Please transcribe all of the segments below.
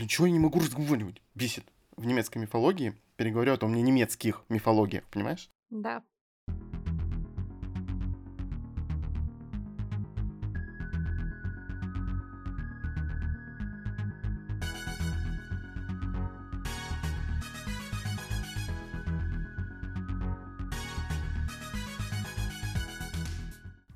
Блин, чего я не могу разговаривать? Бесит. В немецкой мифологии, переговорю о том, не немецких мифологиях, понимаешь? Да.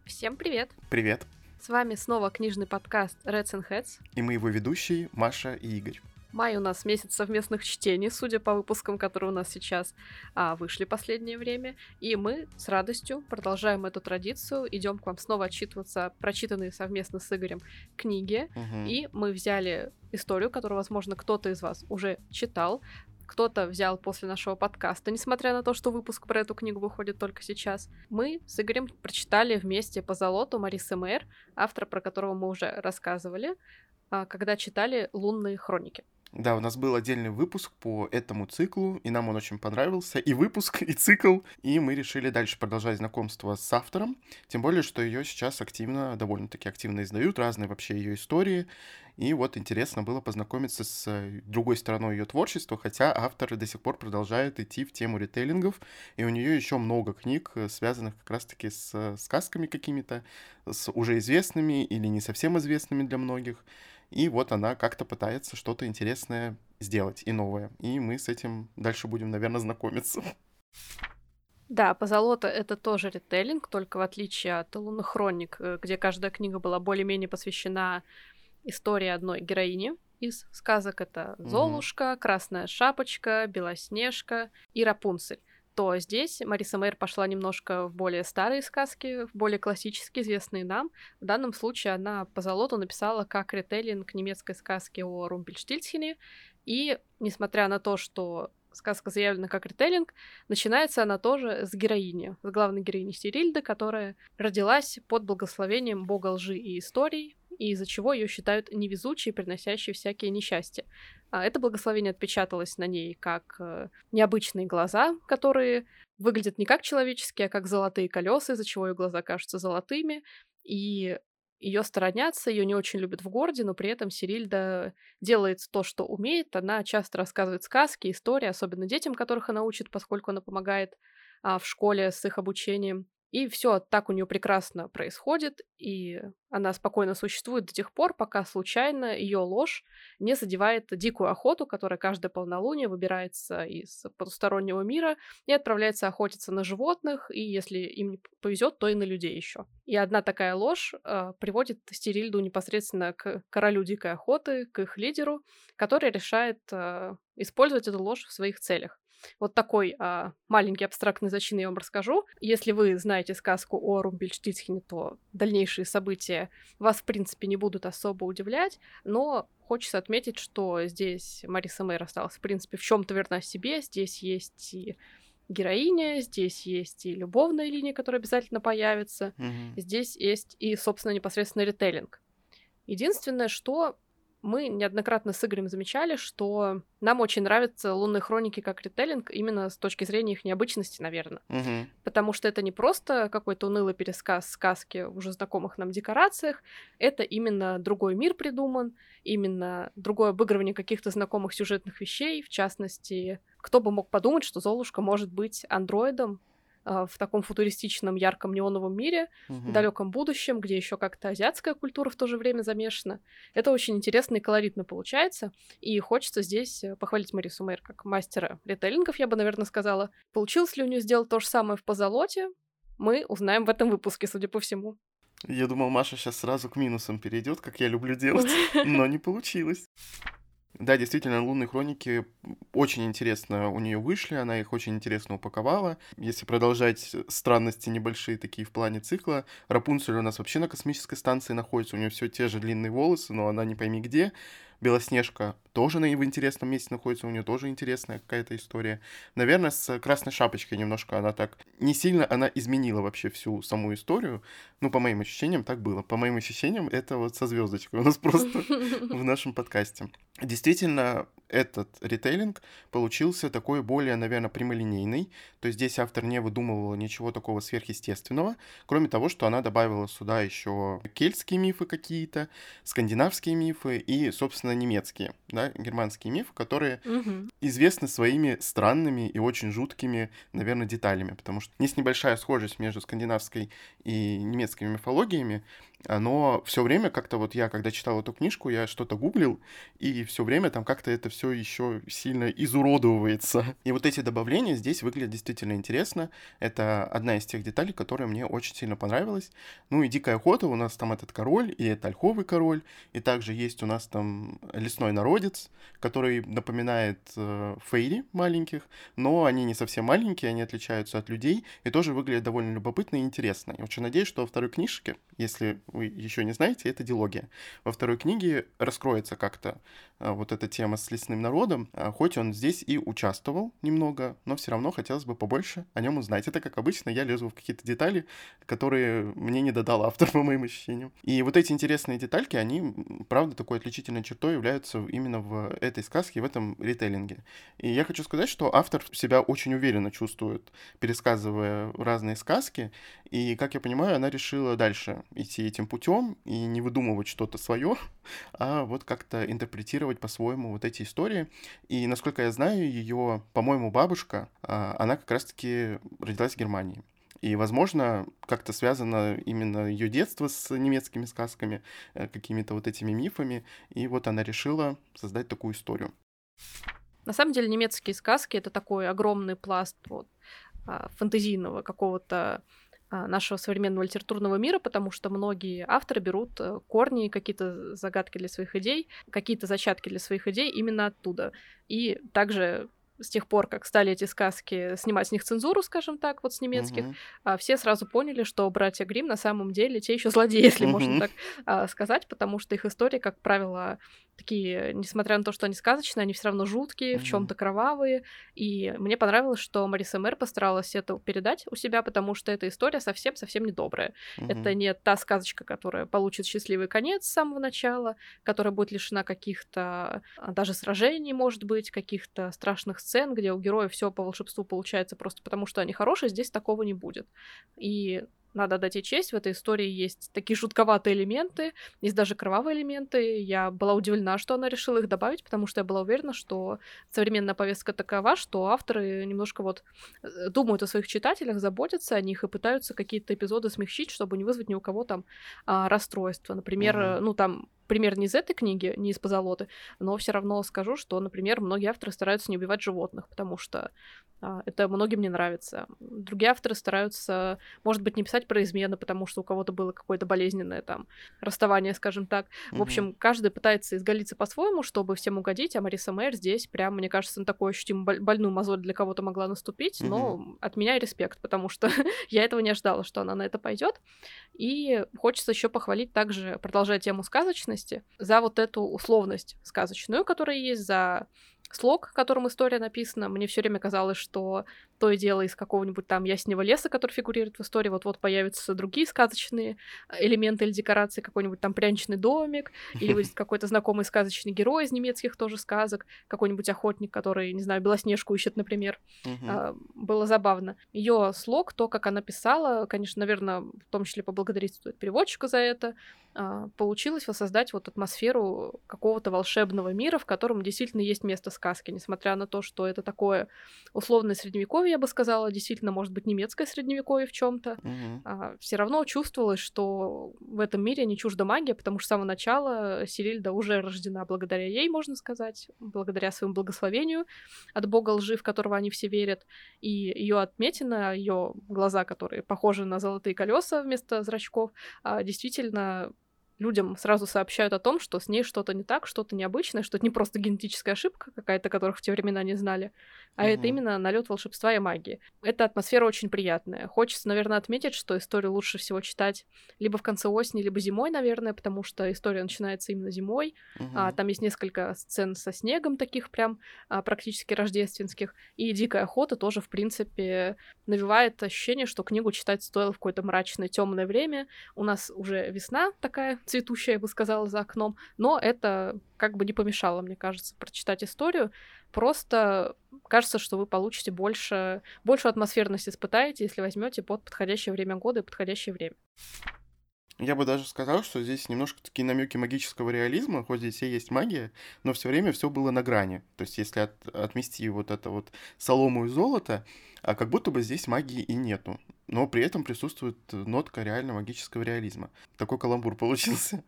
Всем привет! Привет. С вами снова книжный подкаст Reds and Heads. И мы его ведущие Маша и Игорь. Май у нас месяц совместных чтений, судя по выпускам, которые у нас сейчас а, вышли последнее время. И мы с радостью продолжаем эту традицию. Идем к вам снова отчитываться прочитанные совместно с Игорем книги. Мгм. И мы взяли историю, которую, возможно, кто-то из вас уже читал. Кто-то взял после нашего подкаста, несмотря на то, что выпуск про эту книгу выходит только сейчас. Мы с Игорем прочитали вместе по золоту Марисы Мэр, автора, про которого мы уже рассказывали, а, когда читали «Лунные хроники». Да, у нас был отдельный выпуск по этому циклу, и нам он очень понравился. И выпуск, и цикл. И мы решили дальше продолжать знакомство с автором. Тем более, что ее сейчас активно, довольно-таки активно издают, разные вообще ее истории. И вот интересно было познакомиться с другой стороной ее творчества, хотя автор до сих пор продолжает идти в тему ритейлингов, и у нее еще много книг, э, связанных как раз-таки с сказками какими-то, с уже известными или не совсем известными для многих. И вот она как-то пытается что-то интересное сделать и новое. И мы с этим дальше будем, наверное, знакомиться. Да, «Позолота» — это тоже ритейлинг, только в отличие от «Лунных хроник», э, где каждая книга была более-менее посвящена истории одной героини из сказок. Это. Золушка, Красная Шапочка, Белоснежка и Рапунцель. То здесь Мариса Мэр пошла немножко в более старые сказки, в более классические, известные нам. В данном случае она по золоту написала как ритейлинг немецкой сказки о Румпельштильцхене. И несмотря на то, что сказка заявлена как ритейлинг, начинается она тоже с героини, с главной героини Сирильды, которая родилась под благословением бога лжи и историй, и из-за чего ее считают невезучей, приносящей всякие несчастья. А это благословение отпечаталось на ней как э, необычные глаза, которые выглядят не как человеческие, а как золотые колеса, из-за чего ее глаза кажутся золотыми, и ее сторонятся, ее не очень любят в городе, но при этом Сирильда делает то, что умеет. Она часто рассказывает сказки, истории, особенно детям, которых она учит, поскольку она помогает а, в школе с их обучением. И все так у нее прекрасно происходит, и она спокойно существует до тех пор, пока случайно ее ложь не задевает дикую охоту, которая каждое полнолуние выбирается из потустороннего мира и отправляется охотиться на животных, и если им не повезет, то и на людей еще. И одна такая ложь э, приводит Стерильду непосредственно к королю дикой охоты, к их лидеру, который решает э, использовать эту ложь в своих целях. Вот такой а, маленький абстрактный зачин я вам расскажу. Если вы знаете сказку о Румпельштильцхене, то дальнейшие события вас, в принципе, не будут особо удивлять, но хочется отметить, что здесь Мариса Мэр осталась, в принципе, в чем-то верна себе. Здесь есть и героиня, здесь есть и любовная линия, которая обязательно появится. Мгм. Здесь есть и, собственно, непосредственно ритейлинг. Единственное, что мы неоднократно с Игорем замечали, что нам очень нравятся лунные хроники как ритейлинг именно с точки зрения их необычности, наверное. Мгм. Потому что это не просто какой-то унылый пересказ сказки в уже знакомых нам декорациях, это именно другой мир придуман, именно другое обыгрывание каких-то знакомых сюжетных вещей, в частности, кто бы мог подумать, что Золушка может быть андроидом в таком футуристичном ярком неоновом мире, Мгм. в далеком будущем, где еще как-то азиатская культура в то же время замешана. Это очень интересно и колоритно получается. И хочется здесь э, похвалить Марису Мэр как мастера ритейлингов, я бы, наверное, сказала. Получилось ли у нее сделать то же самое в позолоте? Мы узнаем в этом выпуске, судя по всему. Я думал, Маша сейчас сразу к минусам перейдет, как я люблю делать, но не получилось. Да, действительно, лунные хроники очень интересно у нее вышли, она их очень интересно упаковала. Если продолжать странности небольшие такие в плане цикла, Рапунцель у нас вообще на космической станции находится, у нее все те же длинные волосы, но она не пойми где. Белоснежка тоже на в интересном месте находится, у нее тоже интересная какая-то история. Наверное, с Красной Шапочкой немножко она так... Не сильно она изменила вообще всю саму историю. Ну, по моим ощущениям, так было. По моим ощущениям, это вот со звездочкой у нас просто в нашем подкасте. Действительно, этот ритейлинг получился такой более, наверное, прямолинейный. То есть здесь автор не выдумывал ничего такого сверхъестественного, кроме того, что она добавила сюда еще кельтские мифы какие-то, скандинавские мифы и, собственно, немецкие, да, германские мифы, которые угу. известны своими странными и очень жуткими, наверное, деталями, потому что есть небольшая схожесть между скандинавской и немецкими мифологиями, но все время как-то вот я, когда читал эту книжку, я что-то гуглил, и все время там как-то это все еще сильно изуродовывается. И вот эти добавления здесь выглядят действительно интересно. Это одна из тех деталей, которая мне очень сильно понравилась. Ну и Дикая охота, у нас там этот король, и это ольховый король, и также есть у нас там лесной народец, который напоминает э, фейри маленьких, но они не совсем маленькие, они отличаются от людей, и тоже выглядят довольно любопытно и интересно. Я очень надеюсь, что во второй книжке, если вы еще не знаете, это дилогия. Во второй книге раскроется как-то а, вот эта тема с лесным народом, а, хоть он здесь и участвовал немного, но все равно хотелось бы побольше о нем узнать. Это, как обычно, я лезу в какие-то детали, которые мне не додал автор, по моим ощущениям. И вот эти интересные детальки, они, правда, такой отличительной чертой являются именно в этой сказке, в этом ритейлинге. И я хочу сказать, что автор себя очень уверенно чувствует, пересказывая разные сказки, и, как я понимаю, она решила дальше идти этим путем и не выдумывать что-то свое, а вот как-то интерпретировать по-своему вот эти истории. И, насколько я знаю, ее, по-моему, бабушка, а, она как раз-таки родилась в Германии. И, возможно, как-то связано именно ее детство с немецкими сказками, э, какими-то вот этими мифами. И вот она решила создать такую историю. На самом деле немецкие сказки — это такой огромный пласт вот, а, фантазийного какого-то нашего современного литературного мира, потому что многие авторы берут э, корни, какие-то загадки для своих идей, какие-то зачатки для своих идей именно оттуда. И также с тех пор, как стали эти сказки снимать с них цензуру, скажем так, вот с немецких, uh-huh. все сразу поняли, что братья Грим на самом деле те еще злодеи, если uh-huh. можно так а, сказать, потому что их истории, как правило, такие, несмотря на то, что они сказочные, они все равно жуткие, mm-hmm. в чем-то кровавые. И мне понравилось, что Мариса Мэр постаралась это передать у себя, потому что эта история совсем-совсем недобрая. Mm-hmm. Это не та сказочка, которая получит счастливый конец с самого начала, которая будет лишена каких-то а, даже сражений, может быть, каких-то страшных сцен, где у героев все по волшебству получается просто потому, что они хорошие, здесь такого не будет. И надо дать ей честь, в этой истории есть такие жутковатые элементы, есть даже кровавые элементы. Я была удивлена, что она решила их добавить, потому что я была уверена, что современная повестка такова, что авторы немножко вот э, думают о своих читателях, заботятся о них и пытаются какие-то эпизоды смягчить, чтобы не вызвать ни у кого там а, расстройства. Например, mm-hmm. ну там пример не из этой книги, не из позолоты, но все равно скажу, что, например, многие авторы стараются не убивать животных, потому что а, это многим не нравится. Другие авторы стараются, может быть, не писать про измены, потому что у кого-то было какое-то болезненное там расставание, скажем так. Mm-hmm. В общем, каждый пытается изголиться по-своему, чтобы всем угодить, а Мариса Мэр здесь прям, мне кажется, на такую ощутимо больную мозоль для кого-то могла наступить, mm-hmm. но от меня респект, потому что я этого не ожидала, что она на это пойдет. И хочется еще похвалить также, продолжая тему сказочности, за вот эту условность сказочную, которая есть, за слог, которым история написана. Мне все время казалось, что то и дело из какого-нибудь там яснего леса, который фигурирует в истории, вот-вот появятся другие сказочные элементы или декорации, какой-нибудь там пряничный домик, или будет какой-то знакомый сказочный герой из немецких тоже сказок, какой-нибудь охотник, который, не знаю, Белоснежку ищет, например. Uh-huh. Было забавно. Ее слог, то, как она писала, конечно, наверное, в том числе поблагодарить стоит переводчика за это, а, получилось воссоздать вот атмосферу какого-то волшебного мира, в котором действительно есть место сказки, несмотря на то, что это такое условное средневековье, я бы сказала, действительно, может быть, немецкое средневековье в чем-то. Угу. А, все равно чувствовалось, что в этом мире не чужда магия, потому что с самого начала Сирильда уже рождена благодаря ей, можно сказать, благодаря своему благословению от бога лжи, в которого они все верят. И ее отметина, ее глаза, которые похожи на золотые колеса вместо зрачков, а, действительно людям сразу сообщают о том, что с ней что-то не так, что-то необычное, что это не просто генетическая ошибка какая-то, которых в те времена не знали, а mm-hmm. это именно налет волшебства и магии. Эта атмосфера очень приятная. Хочется, наверное, отметить, что историю лучше всего читать либо в конце осени, либо зимой, наверное, потому что история начинается именно зимой. Mm-hmm. А, там есть несколько сцен со снегом таких прям а, практически рождественских. И «Дикая охота» тоже, в принципе, навевает ощущение, что книгу читать стоило в какое-то мрачное, темное время. У нас уже весна такая цветущая, я бы сказала, за окном. Но это как бы не помешало, мне кажется, прочитать историю. Просто кажется, что вы получите больше, большую атмосферность испытаете, если возьмете под подходящее время года и подходящее время. Я бы даже сказал, что здесь немножко такие намеки магического реализма, хоть здесь и есть магия, но все время все было на грани. То есть, если от, отмести вот это вот солому и золото, а как будто бы здесь магии и нету но при этом присутствует нотка реально магического реализма. Такой каламбур получился.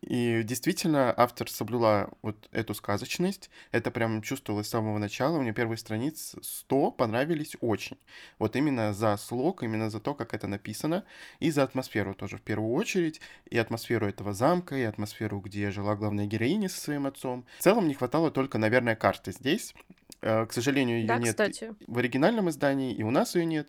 И действительно, автор соблюла вот эту сказочность. Это прям чувствовалось с самого начала. Мне первые страницы 100 понравились очень. Вот именно за слог, именно за то, как это написано, и за атмосферу тоже в первую очередь. И атмосферу этого замка, и атмосферу, где жила главная героиня со своим отцом. В целом не хватало только, наверное, карты здесь. Э, к сожалению, ее да, нет кстати. в оригинальном издании, и у нас ее нет.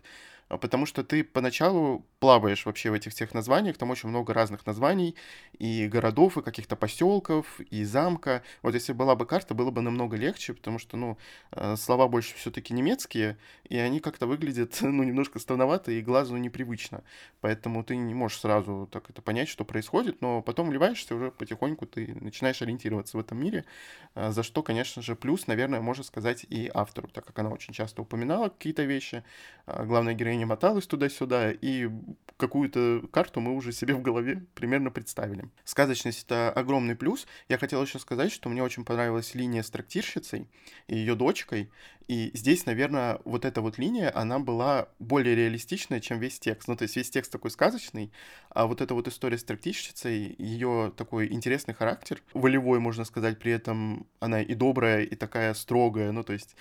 А, потому что ты поначалу плаваешь вообще в этих всех названиях, там очень много разных названий, и городов, и каких-то поселков, и замка. Вот если была бы карта, было бы намного легче, потому что, ну, э, слова больше все-таки немецкие, и они как-то выглядят, ну, немножко странновато и глазу непривычно. Поэтому ты не можешь сразу так это понять, что происходит, но потом вливаешься уже потихоньку, ты начинаешь ориентироваться в этом мире, э, за что, конечно же, плюс, наверное, можно сказать и автору, так как она очень часто упоминала какие-то вещи. А главная героиня моталась туда-сюда, и какую-то карту мы уже себе в голове примерно представили. Сказочность — это огромный плюс. Я хотел еще сказать, что мне очень понравилась линия с трактирщицей и ее дочкой. И здесь, наверное, вот эта вот линия, она была более реалистичная, чем весь текст. Ну, то есть весь текст такой сказочный, а вот эта вот история с трактирщицей, ее такой интересный характер, волевой, можно сказать, при этом она и добрая, и такая строгая, ну, то есть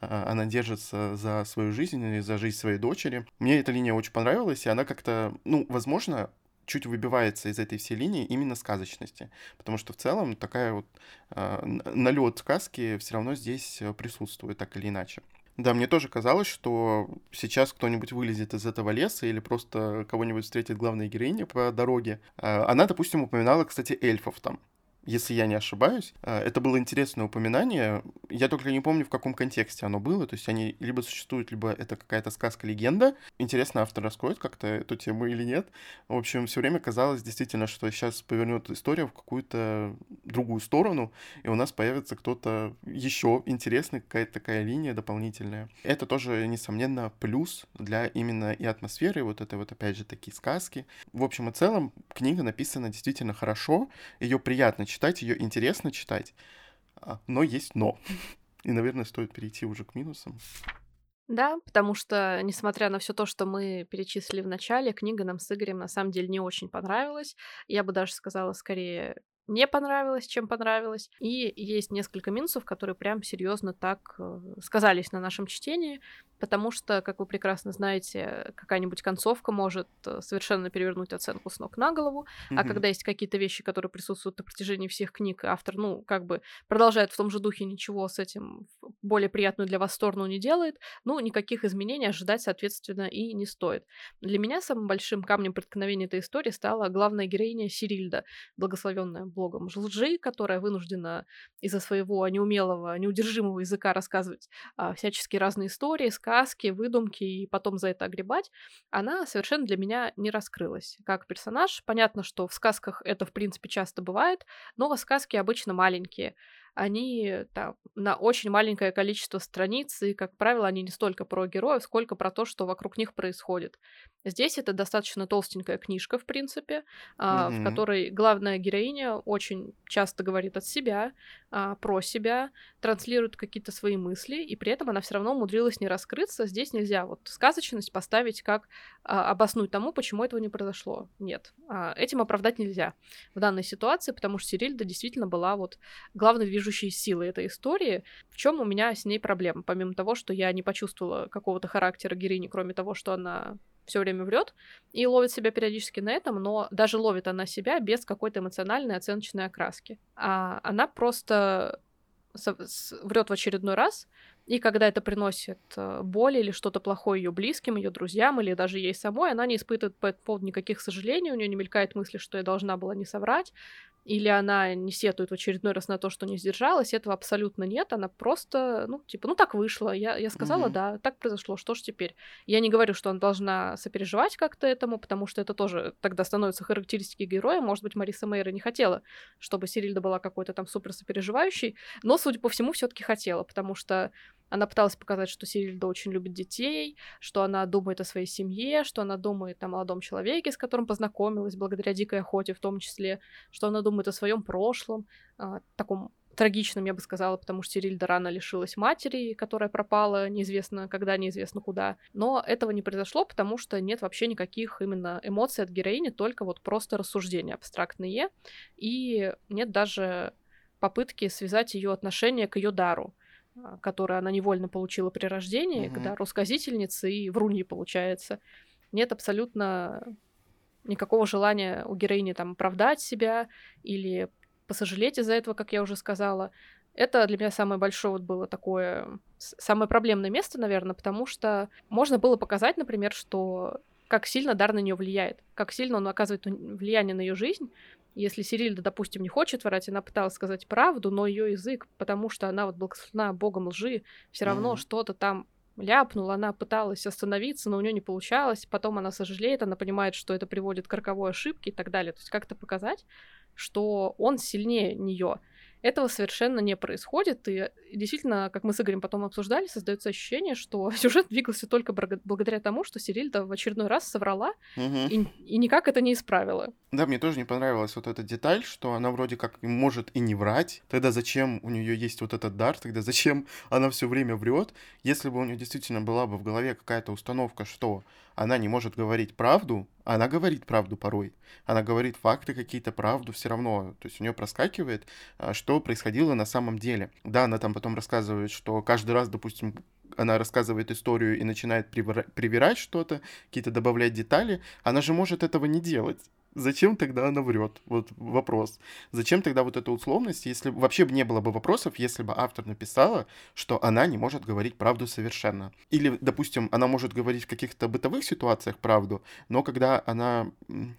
она держится за свою жизнь и за жизнь своей дочери. Мне эта линия очень понравилась, и она как-то, ну, возможно, чуть выбивается из этой всей линии именно сказочности. Потому что в целом такая вот э, налет сказки все равно здесь присутствует, так или иначе. Да, мне тоже казалось, что сейчас кто-нибудь вылезет из этого леса или просто кого-нибудь встретит главная героиня по дороге. Она, допустим, упоминала, кстати, эльфов там если я не ошибаюсь. А, это было интересное упоминание. Я только не помню, в каком контексте оно было. То есть они либо существуют, либо это какая-то сказка-легенда. Интересно, автор раскроет как-то эту тему или нет. В общем, все время казалось действительно, что сейчас повернет история в какую-то другую сторону, и у нас появится кто-то еще интересный, какая-то такая линия дополнительная. Это тоже, несомненно, плюс для именно и атмосферы, и вот это вот опять же такие сказки. В общем и целом, книга написана действительно хорошо, ее приятно читать, ее интересно читать, а, но есть но. И, наверное, стоит перейти уже к минусам. Да, потому что, несмотря на все то, что мы перечислили в начале, книга нам с Игорем на самом деле не очень понравилась. Я бы даже сказала, скорее, не понравилось, чем понравилось. И есть несколько минусов, которые прям серьезно так э, сказались на нашем чтении потому что, как вы прекрасно знаете, какая-нибудь концовка может э, совершенно перевернуть оценку с ног на голову, mm-hmm. а когда есть какие-то вещи, которые присутствуют на протяжении всех книг, автор, ну, как бы продолжает в том же духе, ничего с этим более приятную для вас сторону не делает, ну, никаких изменений ожидать, соответственно, и не стоит. Для меня самым большим камнем преткновения этой истории стала главная героиня Сирильда, благословенная блогом лжи, которая вынуждена из-за своего неумелого, неудержимого языка рассказывать а, всяческие разные истории, сказки, выдумки и потом за это огребать, она совершенно для меня не раскрылась. Как персонаж, понятно, что в сказках это, в принципе, часто бывает, но сказки обычно маленькие они там, на очень маленькое количество страниц, и, как правило, они не столько про героев, сколько про то, что вокруг них происходит. Здесь это достаточно толстенькая книжка, в принципе, mm-hmm. в которой главная героиня очень часто говорит от себя, а, про себя, транслирует какие-то свои мысли, и при этом она все равно умудрилась не раскрыться. Здесь нельзя вот сказочность поставить как а, обоснуть тому, почему этого не произошло. Нет, этим оправдать нельзя в данной ситуации, потому что Сирильда действительно была вот главной движущей силой этой истории. В чем у меня с ней проблема? Помимо того, что я не почувствовала какого-то характера героини, кроме того, что она все время врет и ловит себя периодически на этом, но даже ловит она себя без какой-то эмоциональной оценочной окраски. А она просто врет в очередной раз, и когда это приносит э, боль или что-то плохое ее близким, ее друзьям или даже ей самой, она не испытывает по этому поводу никаких сожалений, у нее не мелькает мысли, что я должна была не соврать. Или она не сетует в очередной раз на то, что не сдержалась, этого абсолютно нет, она просто, ну, типа, ну, так вышло, я, я сказала, mm-hmm. да, так произошло, что ж теперь? Я не говорю, что она должна сопереживать как-то этому, потому что это тоже тогда становится характеристикой героя, может быть, Мариса Мейра не хотела, чтобы Сирильда была какой-то там супер сопереживающей, но, судя по всему, все таки хотела, потому что она пыталась показать, что Сирильда очень любит детей, что она думает о своей семье, что она думает о молодом человеке, с которым познакомилась благодаря дикой охоте в том числе, что она думает о своем прошлом, э, таком трагичном, я бы сказала, потому что Сирильда рано лишилась матери, которая пропала неизвестно когда, неизвестно куда. Но этого не произошло, потому что нет вообще никаких именно эмоций от героини, только вот просто рассуждения абстрактные, и нет даже попытки связать ее отношение к ее дару. А, которое она невольно получила при рождении, угу. когда рассказительница и вруньи получается. Нет абсолютно никакого желания у героини там оправдать себя или посожалеть из-за этого, как я уже сказала. Это для меня самое большое вот было такое, самое проблемное место, наверное, потому что можно было показать, например, что как сильно дар на нее влияет, как сильно он оказывает влияние на ее жизнь, если Сирильда, допустим, не хочет врать, она пыталась сказать правду, но ее язык, потому что она вот благословена богом лжи, все равно mm-hmm. что-то там ляпнула, она пыталась остановиться, но у нее не получалось, потом она сожалеет, она понимает, что это приводит к роковой ошибке и так далее. То есть как-то показать, что он сильнее нее. Этого совершенно не происходит, и действительно, как мы с Игорем потом обсуждали, создается ощущение, что сюжет двигался только благодаря тому, что Сирильда в очередной раз соврала угу. и, и никак это не исправила. Да, мне тоже не понравилась вот эта деталь, что она вроде как может и не врать. Тогда зачем у нее есть вот этот дар? Тогда зачем она все время врет? Если бы у нее действительно была бы в голове какая-то установка, что она не может говорить правду, она говорит правду порой. Она говорит факты какие-то, правду все равно. То есть у нее проскакивает, а, что происходило на самом деле. Да, она там потом рассказывает, что каждый раз, допустим, она рассказывает историю и начинает привирать что-то, какие-то добавлять детали, она же может этого не делать зачем тогда она врет? Вот вопрос. Зачем тогда вот эта условность, если вообще не было бы вопросов, если бы автор написала, что она не может говорить правду совершенно. Или, допустим, она может говорить в каких-то бытовых ситуациях правду, но когда она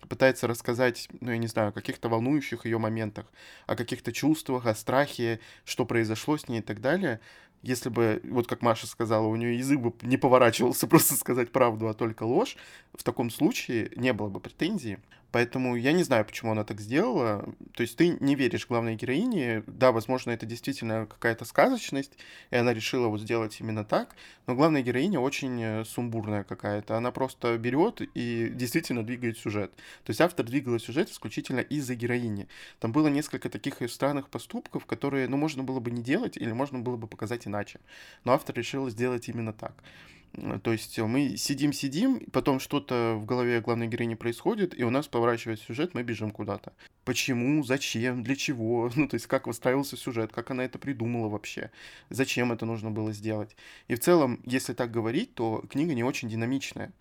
пытается рассказать, ну, я не знаю, о каких-то волнующих ее моментах, о каких-то чувствах, о страхе, что произошло с ней и так далее, если бы, вот как Маша сказала, у нее язык бы не поворачивался просто сказать правду, а только ложь, в таком случае не было бы претензий. Поэтому я не знаю, почему она так сделала. То есть ты не веришь главной героине. Да, возможно, это действительно какая-то сказочность, и она решила вот сделать именно так. Но главная героиня очень э, сумбурная какая-то. Она просто берет и действительно двигает сюжет. То есть автор двигал сюжет исключительно из-за героини. Там было несколько таких странных поступков, которые, ну, можно было бы не делать, или можно было бы показать иначе. Но автор решил сделать именно так. То есть мы сидим-сидим, потом что-то в голове главной героини происходит, и у нас поворачивает сюжет, мы бежим куда-то. Почему, зачем, для чего, ну то есть как выстраивался сюжет, как она это придумала вообще, зачем это нужно было сделать. И в целом, если так говорить, то книга не очень динамичная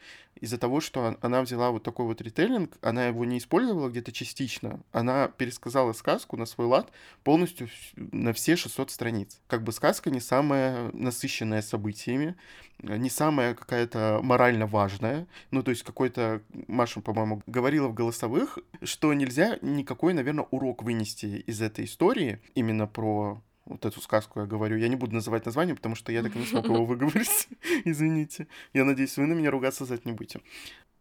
из-за того, что она взяла вот такой вот ритейлинг, она его не использовала где-то частично, она пересказала сказку на свой лад полностью на все 600 страниц. Как бы сказка не самая насыщенная событиями, не самая какая-то морально важная. Ну, то есть какой-то, Маша, по-моему, говорила в голосовых, что нельзя никакой, наверное, урок вынести из этой истории именно про вот эту сказку я говорю. Я не буду называть название, потому что я так и не смог его выговорить. Извините. Я надеюсь, вы на меня ругаться за это не будете.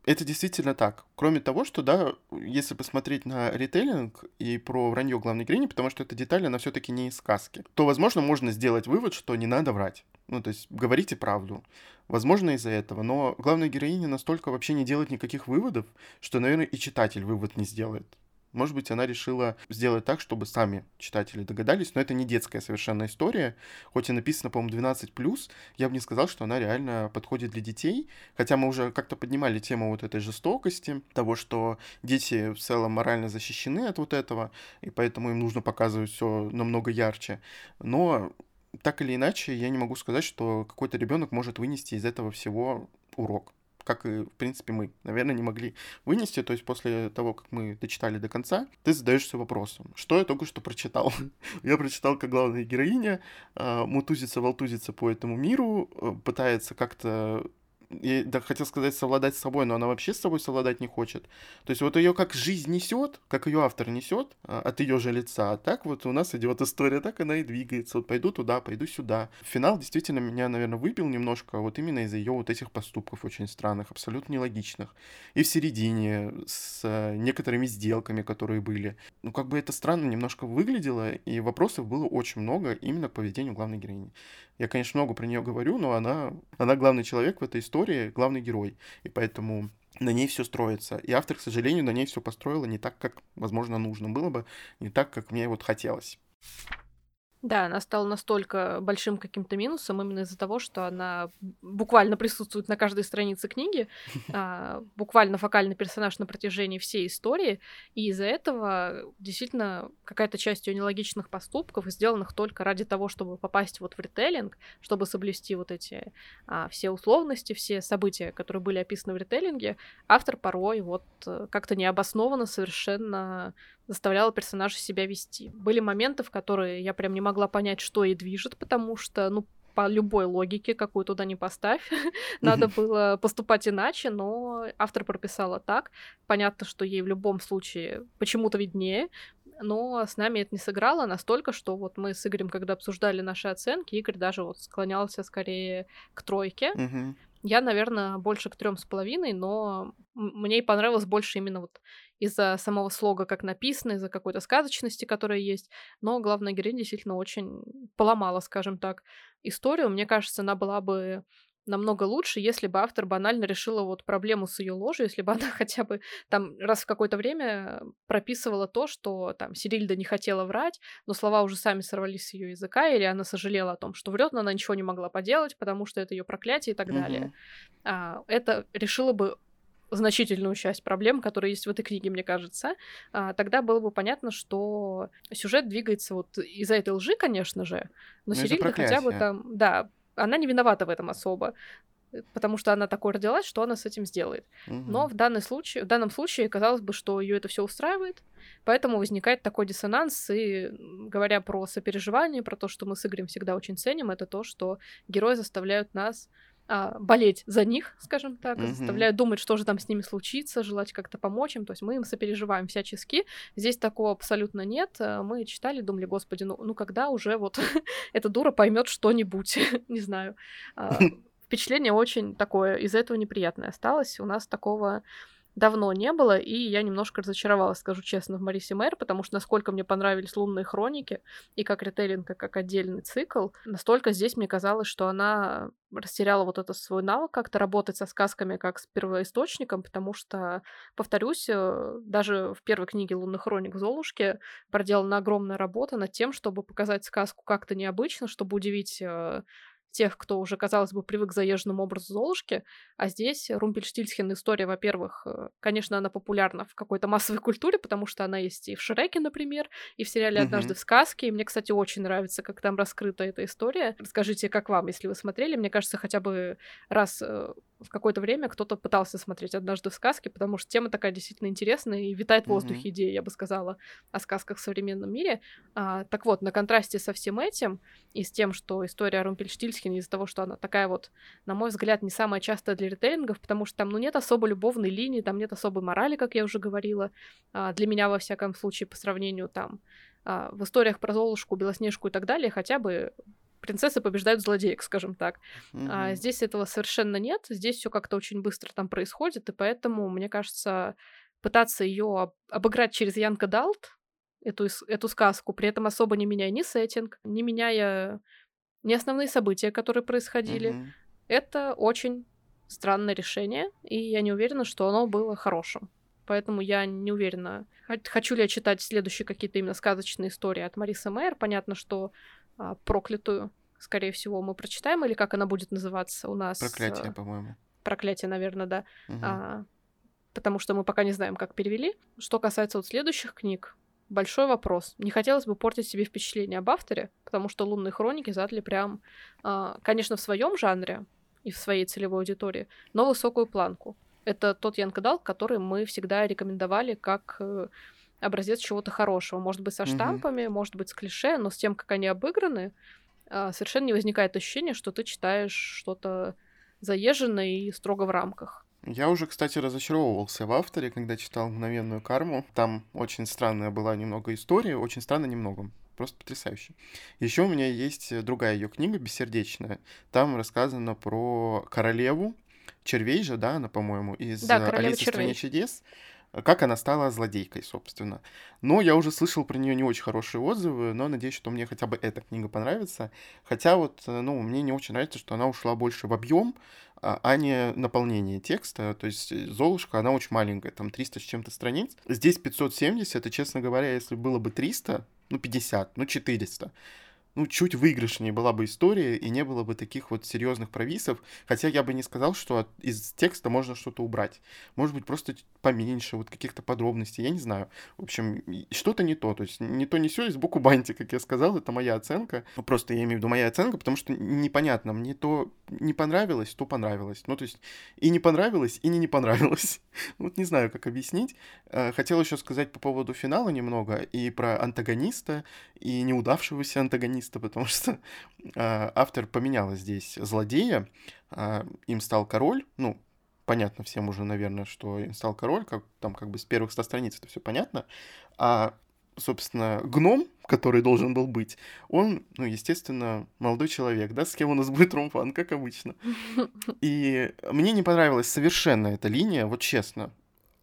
Это действительно так. Кроме того, что, да, если посмотреть на ритейлинг и про вранье главной героини, потому что эта деталь, она все-таки не из сказки, то, возможно, можно сделать вывод, что не надо врать. Ну, то есть, говорите правду. Возможно, из-за этого. Но главная героиня настолько вообще не делает никаких выводов, что, наверное, и читатель вывод не сделает. Может быть, она решила сделать так, чтобы сами читатели догадались, но это не детская совершенно история. Хоть и написано, по-моему, 12+, я бы не сказал, что она реально подходит для детей. Хотя мы уже как-то поднимали тему вот этой жестокости, того, что дети в целом морально защищены от вот этого, и поэтому им нужно показывать все намного ярче. Но так или иначе, я не могу сказать, что какой-то ребенок может вынести из этого всего урок как и, в принципе, мы, наверное, не могли вынести. То есть после того, как мы дочитали до конца, ты задаешься вопросом, что я только что прочитал. я прочитал, как главная героиня э, мутузится, волтузится по этому миру, э, пытается как-то и, да, хотел сказать совладать с собой, но она вообще с собой совладать не хочет. То есть вот ее как жизнь несет, как ее автор несет а, от ее же лица, а так вот у нас идет история, так она и двигается. Вот пойду туда, пойду сюда. Финал действительно меня, наверное, выпил немножко вот именно из-за ее вот этих поступков очень странных, абсолютно нелогичных. И в середине с э, некоторыми сделками, которые были. Ну, как бы это странно немножко выглядело, и вопросов было очень много именно к поведению главной героини. Я, конечно, много про нее говорю, но она, она главный человек в этой истории, главный герой. И поэтому на ней все строится. И автор, к сожалению, на ней все построила не так, как, возможно, нужно было бы, не так, как мне вот хотелось. Да, она стала настолько большим каким-то минусом именно из-за того, что она буквально присутствует на каждой странице книги, а, буквально фокальный персонаж на протяжении всей истории, и из-за этого действительно какая-то часть ее нелогичных поступков, сделанных только ради того, чтобы попасть вот в ритейлинг, чтобы соблюсти вот эти а, все условности, все события, которые были описаны в ритейлинге, автор порой вот э, как-то необоснованно совершенно заставляла персонажа себя вести. Были моменты, в которые я прям не могла понять, что ей движет, потому что, ну, по любой логике, какую туда не поставь, надо было поступать иначе, но автор прописала так. Понятно, что ей в любом случае почему-то виднее, но с нами это не сыграло настолько, что вот мы с Игорем, когда обсуждали наши оценки, Игорь даже вот склонялся скорее к тройке. Я, наверное, больше к трем с половиной, но мне и понравилось больше именно вот из-за самого слога, как написано, из-за какой-то сказочности, которая есть. Но главная героиня действительно очень поломала, скажем так, историю. Мне кажется, она была бы намного лучше, если бы автор банально решила вот проблему с ее ложью, если бы она хотя бы там раз в какое-то время прописывала то, что там Сирильда не хотела врать, но слова уже сами сорвались с ее языка, или она сожалела о том, что врет, но она ничего не могла поделать, потому что это ее проклятие и так mm-hmm. далее. А, это решило бы значительную часть проблем, которые есть в этой книге, мне кажется, а, тогда было бы понятно, что сюжет двигается вот из-за этой лжи, конечно же, но, но Сирильда хотя бы там, да, она не виновата в этом особо потому что она такой родилась, что она с этим сделает. Угу. Но в, данный случай, в данном случае казалось бы, что ее это все устраивает, поэтому возникает такой диссонанс. И говоря про сопереживание, про то, что мы с Игорем всегда очень ценим, это то, что герои заставляют нас а, болеть за них, скажем так, mm-hmm. заставляют думать, что же там с ними случится, желать как-то помочь им. То есть мы им сопереживаем всячески. Здесь такого абсолютно нет. А, мы читали, думали, господи, ну, ну когда уже вот эта дура поймет что-нибудь, не знаю. А, впечатление очень такое, из-за этого неприятное осталось. У нас такого давно не было, и я немножко разочаровалась, скажу честно, в Марисе Мэр, потому что насколько мне понравились «Лунные хроники» и как ритейлинг, и как отдельный цикл, настолько здесь мне казалось, что она растеряла вот этот свой навык как-то работать со сказками как с первоисточником, потому что, повторюсь, э, даже в первой книге «Лунных хроник» Золушки проделана огромная работа над тем, чтобы показать сказку как-то необычно, чтобы удивить э, тех, кто уже, казалось бы, привык к заезженному образу Золушки, а здесь Румпельштильцхен история, во-первых, э, конечно, она популярна в какой-то массовой культуре, потому что она есть и в Шреке, например, и в сериале «Однажды в сказке», и мне, кстати, очень нравится, как там раскрыта эта история. Расскажите, как вам, если вы смотрели, мне кажется, хотя бы раз э, в какое-то время кто-то пытался смотреть «Однажды в сказке», потому что тема такая действительно интересная и витает в воздухе mm-hmm. идея, я бы сказала, о сказках в современном мире. А, так вот, на контрасте со всем этим и с тем, что история о Румпельштильцхене из-за того, что она такая вот, на мой взгляд, не самая частая для ритейлингов, потому что там, ну, нет особо любовной линии, там нет особой морали, как я уже говорила, а, для меня, во всяком случае, по сравнению там а, в историях про Золушку, Белоснежку и так далее, хотя бы принцессы побеждают злодеек, скажем так. Mm-hmm. А здесь этого совершенно нет. Здесь все как-то очень быстро там происходит, и поэтому, мне кажется, пытаться ее об- обыграть через Янка Далт, эту, эту сказку, при этом особо не меняя ни сеттинг, не меняя ни основные события, которые происходили, mm-hmm. это очень странное решение, и я не уверена, что оно было хорошим. Поэтому я не уверена, хочу ли я читать следующие какие-то именно сказочные истории от Марисы Мэр. Понятно, что проклятую, скорее всего, мы прочитаем, или как она будет называться у нас? Проклятие, а, по-моему. Проклятие, наверное, да. Угу. А, потому что мы пока не знаем, как перевели. Что касается вот следующих книг, большой вопрос. Не хотелось бы портить себе впечатление об авторе, потому что «Лунные хроники» задали прям, а, конечно, в своем жанре и в своей целевой аудитории, но высокую планку. Это тот Ян Кадал, который мы всегда рекомендовали как э, образец чего-то хорошего. Может быть, со штампами, mm-hmm. может быть, с клише, но с тем, как они обыграны, а, совершенно не возникает ощущения, что ты читаешь что-то заезженная и строго в рамках. Я уже, кстати, разочаровывался в авторе, когда читал «Мгновенную карму». Там очень странная была немного история, очень странно немного. Просто потрясающе. Еще у меня есть другая ее книга, «Бессердечная». Там рассказано про королеву, червей же, да, она, по-моему, из Да, «Алисы в стране чудес», как она стала злодейкой, собственно. Но я уже слышал про нее не очень хорошие отзывы, но надеюсь, что мне хотя бы эта книга понравится. Хотя вот, э, ну, мне не очень нравится, что она ушла больше в объем, а а не наполнение текста. То есть э, Золушка, она очень маленькая, там 300 с чем-то страниц. Здесь 570, и, честно говоря, если было бы 300, ну, 50, ну, 400, ну, чуть выигрышнее была бы история, и не было бы таких вот серьезных провисов. Хотя я бы не сказал, что от- из текста можно что-то убрать. Может быть, просто поменьше вот каких-то подробностей, я не знаю. В общем, что-то не то. То есть не то, не все, и сбоку банти, как я сказал, это моя оценка. Ну, просто я имею в виду моя оценка, потому что непонятно, мне то не понравилось, то понравилось. Ну, то есть и не понравилось, и не не понравилось. Вот не знаю, как объяснить. Э, Хотел еще сказать по поводу финала немного и про антагониста, и неудавшегося антагониста, потому что э, автор поменяла здесь злодея, а, им стал король, ну, понятно всем уже, наверное, что им стал король, как там как бы с первых ста страниц это все понятно, а, собственно, гном, который должен был быть, он, ну, естественно, молодой человек, да, с кем у нас будет ромфан, как обычно. И мне не понравилась совершенно эта линия, вот честно.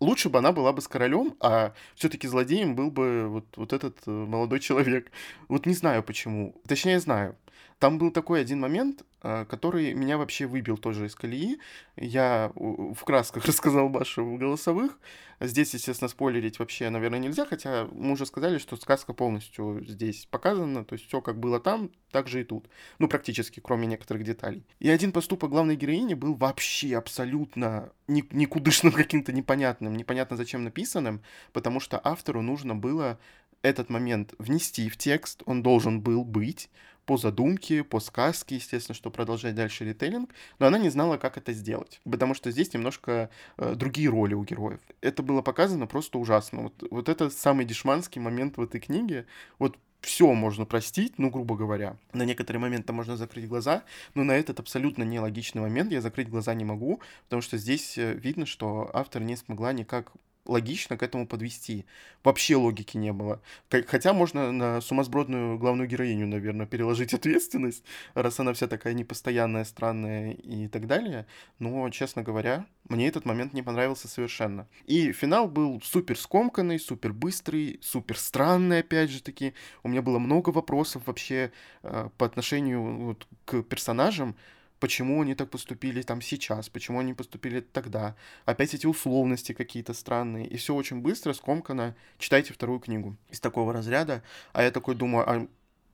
Лучше бы она была бы с королем, а все-таки злодеем был бы вот, вот этот э, молодой человек. Вот не знаю почему. Точнее, знаю. Там был такой один момент, э, который меня вообще выбил тоже из колеи. Я в красках рассказал Баше в голосовых. Здесь, естественно, спойлерить вообще, наверное, нельзя, хотя мы уже сказали, что сказка полностью здесь показана, то есть все как было там, так же и тут. Ну, практически, кроме некоторых деталей. И один поступок главной героини был вообще абсолютно ни- никудышным каким-то непонятным, непонятно зачем написанным, потому что автору нужно было этот момент внести в текст, он должен был быть по задумке, по сказке, естественно, что продолжать дальше ритейлинг, но она не знала, как это сделать, потому что здесь немножко э, другие роли у героев. Это было показано просто ужасно. Вот, вот это самый дешманский момент в этой книге. Вот все можно простить, ну, грубо говоря. На некоторые моменты можно закрыть глаза, но на этот абсолютно нелогичный момент я закрыть глаза не могу, потому что здесь э, видно, что автор не смогла никак логично к этому подвести. Вообще логики не было. Хотя можно на сумасбродную главную героиню, наверное, переложить ответственность, раз она вся такая непостоянная, странная и так далее. Но, честно говоря, мне этот момент не понравился совершенно. И финал был супер скомканный, супер быстрый, супер странный, опять же таки. У меня было много вопросов вообще э, по отношению вот, к персонажам, почему они так поступили там сейчас, почему они поступили тогда. Опять эти условности какие-то странные. И все очень быстро, скомканно. Читайте вторую книгу из такого разряда. А я такой думаю, а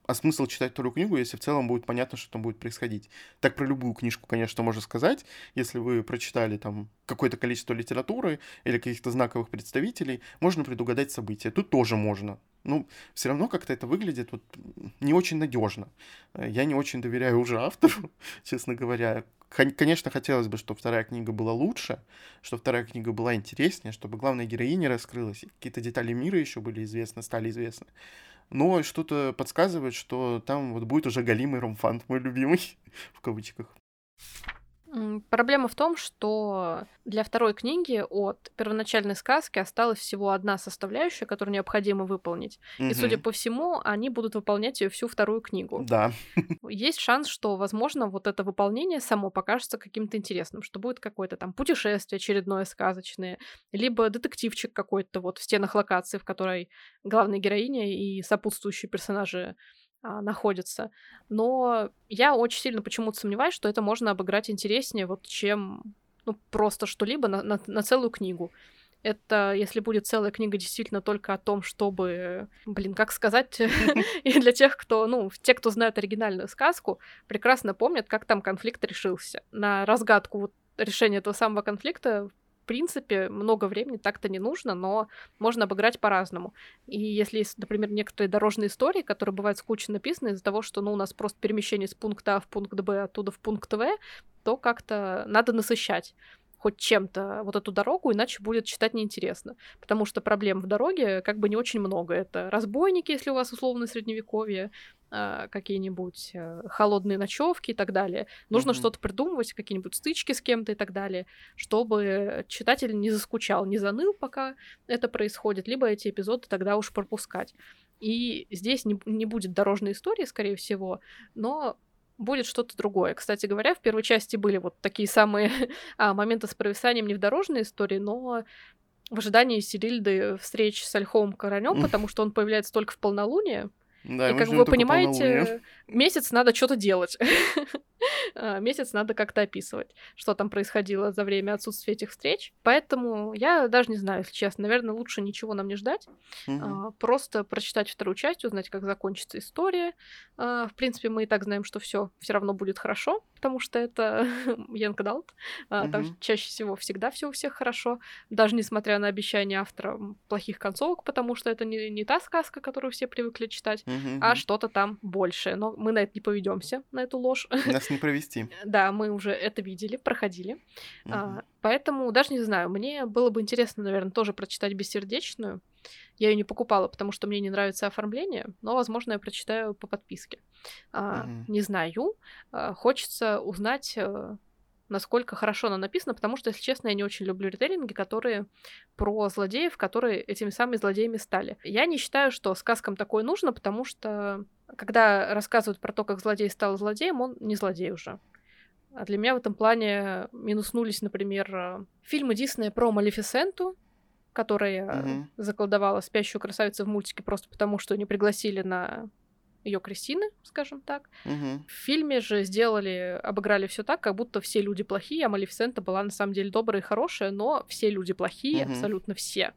а смысл читать вторую книгу, если в целом будет понятно, что там будет происходить. Так про любую книжку, конечно, можно сказать. Если вы прочитали там какое-то количество литературы или каких-то знаковых представителей, можно предугадать события. Тут тоже можно. Ну, все равно как-то это выглядит вот не очень надежно. Я не очень доверяю уже автору, честно говоря. Конечно, хотелось бы, чтобы вторая книга была лучше, чтобы вторая книга была интереснее, чтобы главная героиня раскрылась, какие-то детали мира еще были известны, стали известны. Но что-то подсказывает, что там вот будет уже галимый ромфант, мой любимый, в кавычках. Проблема в том, что для второй книги от первоначальной сказки осталась всего одна составляющая, которую необходимо выполнить. И, судя по всему, они будут выполнять ее всю вторую книгу. Да. Есть шанс, что, возможно, вот это выполнение само покажется каким-то интересным, что будет какое-то там путешествие очередное сказочное, либо детективчик какой-то вот в стенах локации, в которой главная героиня и сопутствующие персонажи а, находятся. Но я очень сильно почему-то сомневаюсь, что это можно обыграть интереснее, вот чем ну, просто что-либо на, на- на целую книгу. Это если будет целая книга действительно только о том, чтобы, блин, как сказать, и для тех, кто, ну, те, кто знают оригинальную сказку, прекрасно помнят, как там конфликт решился. На разгадку вот решения этого самого конфликта принципе, много времени так-то не нужно, но можно обыграть по-разному. И если есть, например, некоторые дорожные истории, которые бывают скучно написаны из-за того, что ну, у нас просто перемещение с пункта А в пункт Б, оттуда в пункт В, то как-то надо насыщать хоть чем-то вот эту дорогу, иначе будет читать неинтересно. Потому что проблем в дороге как бы не очень много. Это разбойники, если у вас условно средневековье, какие-нибудь э, холодные ночевки и так далее. Нужно mm-hmm. что-то придумывать, какие-нибудь стычки с кем-то и так далее, чтобы читатель не заскучал, не заныл, пока это происходит, либо эти эпизоды тогда уж пропускать. И здесь не, не будет дорожной истории, скорее всего, но будет что-то другое. Кстати говоря, в первой части были вот такие самые а, моменты с провисанием не в дорожной истории, но в ожидании Сирильды встреч с Альховым Королем, потому что он появляется только в полнолуние. Да, и как вы понимаете, месяц надо что-то делать. Месяц надо как-то описывать, что там происходило за время отсутствия этих встреч. Поэтому я даже не знаю, если честно. Наверное, лучше ничего нам не ждать. Угу. Просто прочитать вторую часть, узнать, как закончится история. А, в принципе, мы и так знаем, что все все равно будет хорошо, потому что это Янг Далт. Угу. Там чаще всего всегда все у всех хорошо, даже несмотря на обещания автора плохих концовок, потому что это не, не та сказка, которую все привыкли читать, угу. а что-то там большее. Но мы на это не поведемся, на эту ложь. Нас не провести провести. Да, мы уже это видели, проходили. Угу. А, поэтому даже не знаю, мне было бы интересно, наверное, тоже прочитать бессердечную. Я ее не покупала, потому что мне не нравится оформление, но, возможно, я прочитаю по подписке. Угу. Не знаю. А, хочется узнать э, насколько хорошо она написана, потому что, если честно, я не очень люблю ритейлинги, которые про злодеев, которые этими самыми злодеями стали. Я не считаю, что сказкам такое нужно, потому что когда рассказывают про то, как злодей стал злодеем, он не злодей уже. А для меня в этом плане минуснулись, например, фильмы Диснея про Малефисенту, которая угу. заколдовала спящую красавицу в мультике просто потому, что не пригласили на ее Кристины, скажем так. Угу. В фильме же сделали, обыграли все так, как будто все люди плохие, а Малефисента была на самом деле добрая и хорошая, но все люди плохие, угу. абсолютно все.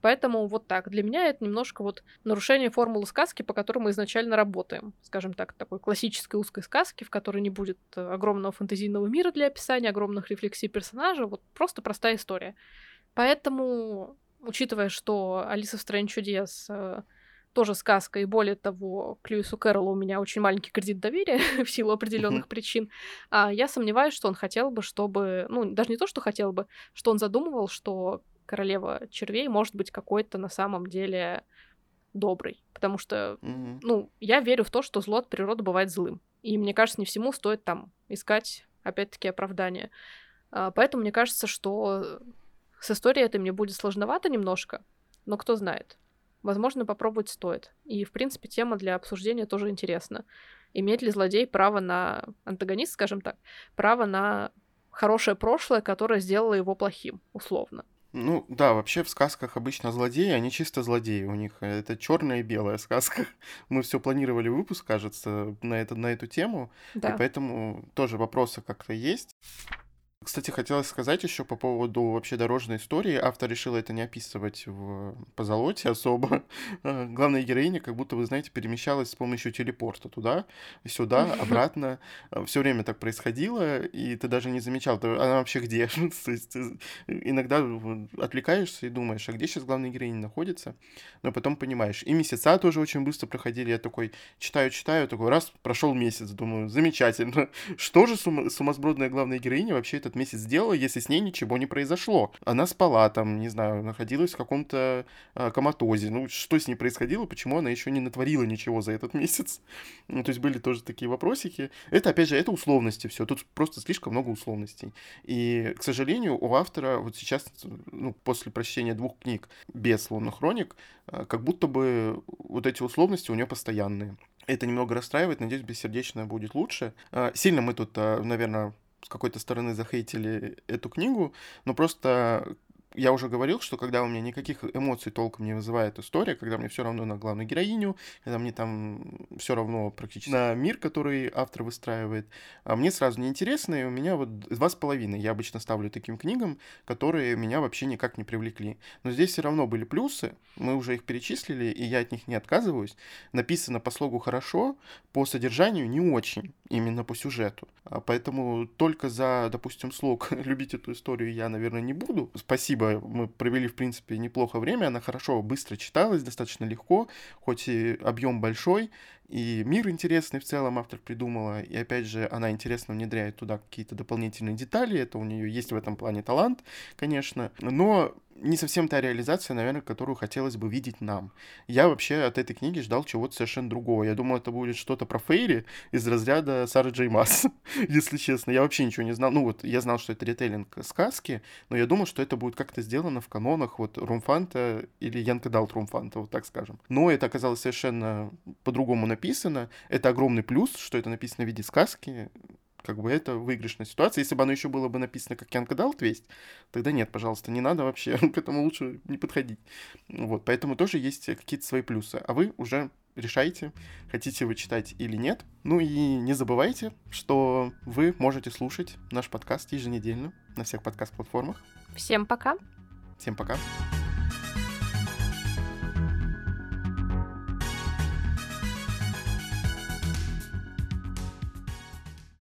Поэтому вот так. Для меня это немножко вот нарушение формулы сказки, по которой мы изначально работаем. Скажем так, такой классической узкой сказки, в которой не будет э, огромного фэнтезийного мира для описания, огромных рефлексий персонажа. Вот просто простая история. Поэтому, учитывая, что Алиса в стране чудес э, тоже сказка, и более того, к Льюису Кэрролу у меня очень маленький кредит доверия в силу определенных причин, а я сомневаюсь, что он хотел бы, чтобы, ну, даже не то, что хотел бы, что он задумывал, что королева червей может быть какой-то на самом деле добрый. Потому что, mm-hmm. ну, я верю в то, что зло от природы бывает злым. И мне кажется, не всему стоит там искать, опять-таки, оправдание. А, поэтому мне кажется, что с историей это мне будет сложновато немножко, но кто знает. Возможно, попробовать стоит. И, в принципе, тема для обсуждения тоже интересна. Имеет ли злодей право на антагонист, скажем так, право на хорошее прошлое, которое сделало его плохим, условно. Ну да, вообще в сказках обычно злодеи, они чисто злодеи. У них это черная и белая сказка. Мы все планировали выпуск, кажется, на, это, на эту тему. Да. И поэтому тоже вопросы как-то есть. Кстати, хотелось сказать еще по поводу вообще дорожной истории. Автор решил это не описывать в позолоте особо. А, главная героиня, как будто, вы знаете, перемещалась с помощью телепорта туда, сюда, обратно. А, Все время так происходило, и ты даже не замечал, она вообще где? То есть иногда отвлекаешься и думаешь, а где сейчас главная героиня находится? Но потом понимаешь. И месяца тоже очень быстро проходили. Я такой читаю, читаю, такой раз, прошел месяц, думаю, замечательно. Что же сумасбродная главная героиня вообще этот месяц сделала, если с ней ничего не произошло? Она спала там, не знаю, находилась в каком-то э, коматозе. Ну, что с ней происходило, почему она еще не натворила ничего за этот месяц? Ну, то есть были тоже такие вопросики. Это, опять же, это условности все. Тут просто слишком много условностей. И, к сожалению, у автора вот сейчас, ну, после прочтения двух книг без лунных хроник, э, как будто бы вот эти условности у нее постоянные. Это немного расстраивает, надеюсь, бессердечное будет лучше. Э, сильно мы тут, э, наверное, с какой-то стороны захейтили эту книгу, но просто я уже говорил, что когда у меня никаких эмоций толком не вызывает история, когда мне все равно на главную героиню, когда мне там все равно практически на мир, который автор выстраивает, а мне сразу неинтересно, и у меня вот два с половиной я обычно ставлю таким книгам, которые меня вообще никак не привлекли. Но здесь все равно были плюсы, мы уже их перечислили, и я от них не отказываюсь. Написано по слогу хорошо, по содержанию не очень, именно по сюжету. А поэтому только за, допустим, слог любить эту историю я, наверное, не буду. Спасибо спасибо, мы провели, в принципе, неплохо время, она хорошо, быстро читалась, достаточно легко, хоть и объем большой, и мир интересный в целом автор придумала, и опять же, она интересно внедряет туда какие-то дополнительные детали, это у нее есть в этом плане талант, конечно, но не совсем та реализация, наверное, которую хотелось бы видеть нам. Я вообще от этой книги ждал чего-то совершенно другого. Я думал, это будет что-то про Фейри из разряда Сары Джей Масс, если честно. Я вообще ничего не знал. Ну вот, я знал, что это ретейлинг сказки, но я думал, что это будет как-то сделано в канонах вот Румфанта или Янка Далт Румфанта, вот так скажем. Но это оказалось совершенно по-другому написано. Это огромный плюс, что это написано в виде сказки как бы это выигрышная ситуация. Если бы оно еще было бы написано как Янка Далт весть, тогда нет, пожалуйста, не надо вообще, к этому лучше не подходить. Вот, поэтому тоже есть какие-то свои плюсы. А вы уже решайте, хотите вы читать или нет. Ну и не забывайте, что вы можете слушать наш подкаст еженедельно на всех подкаст-платформах. Всем пока. Всем пока.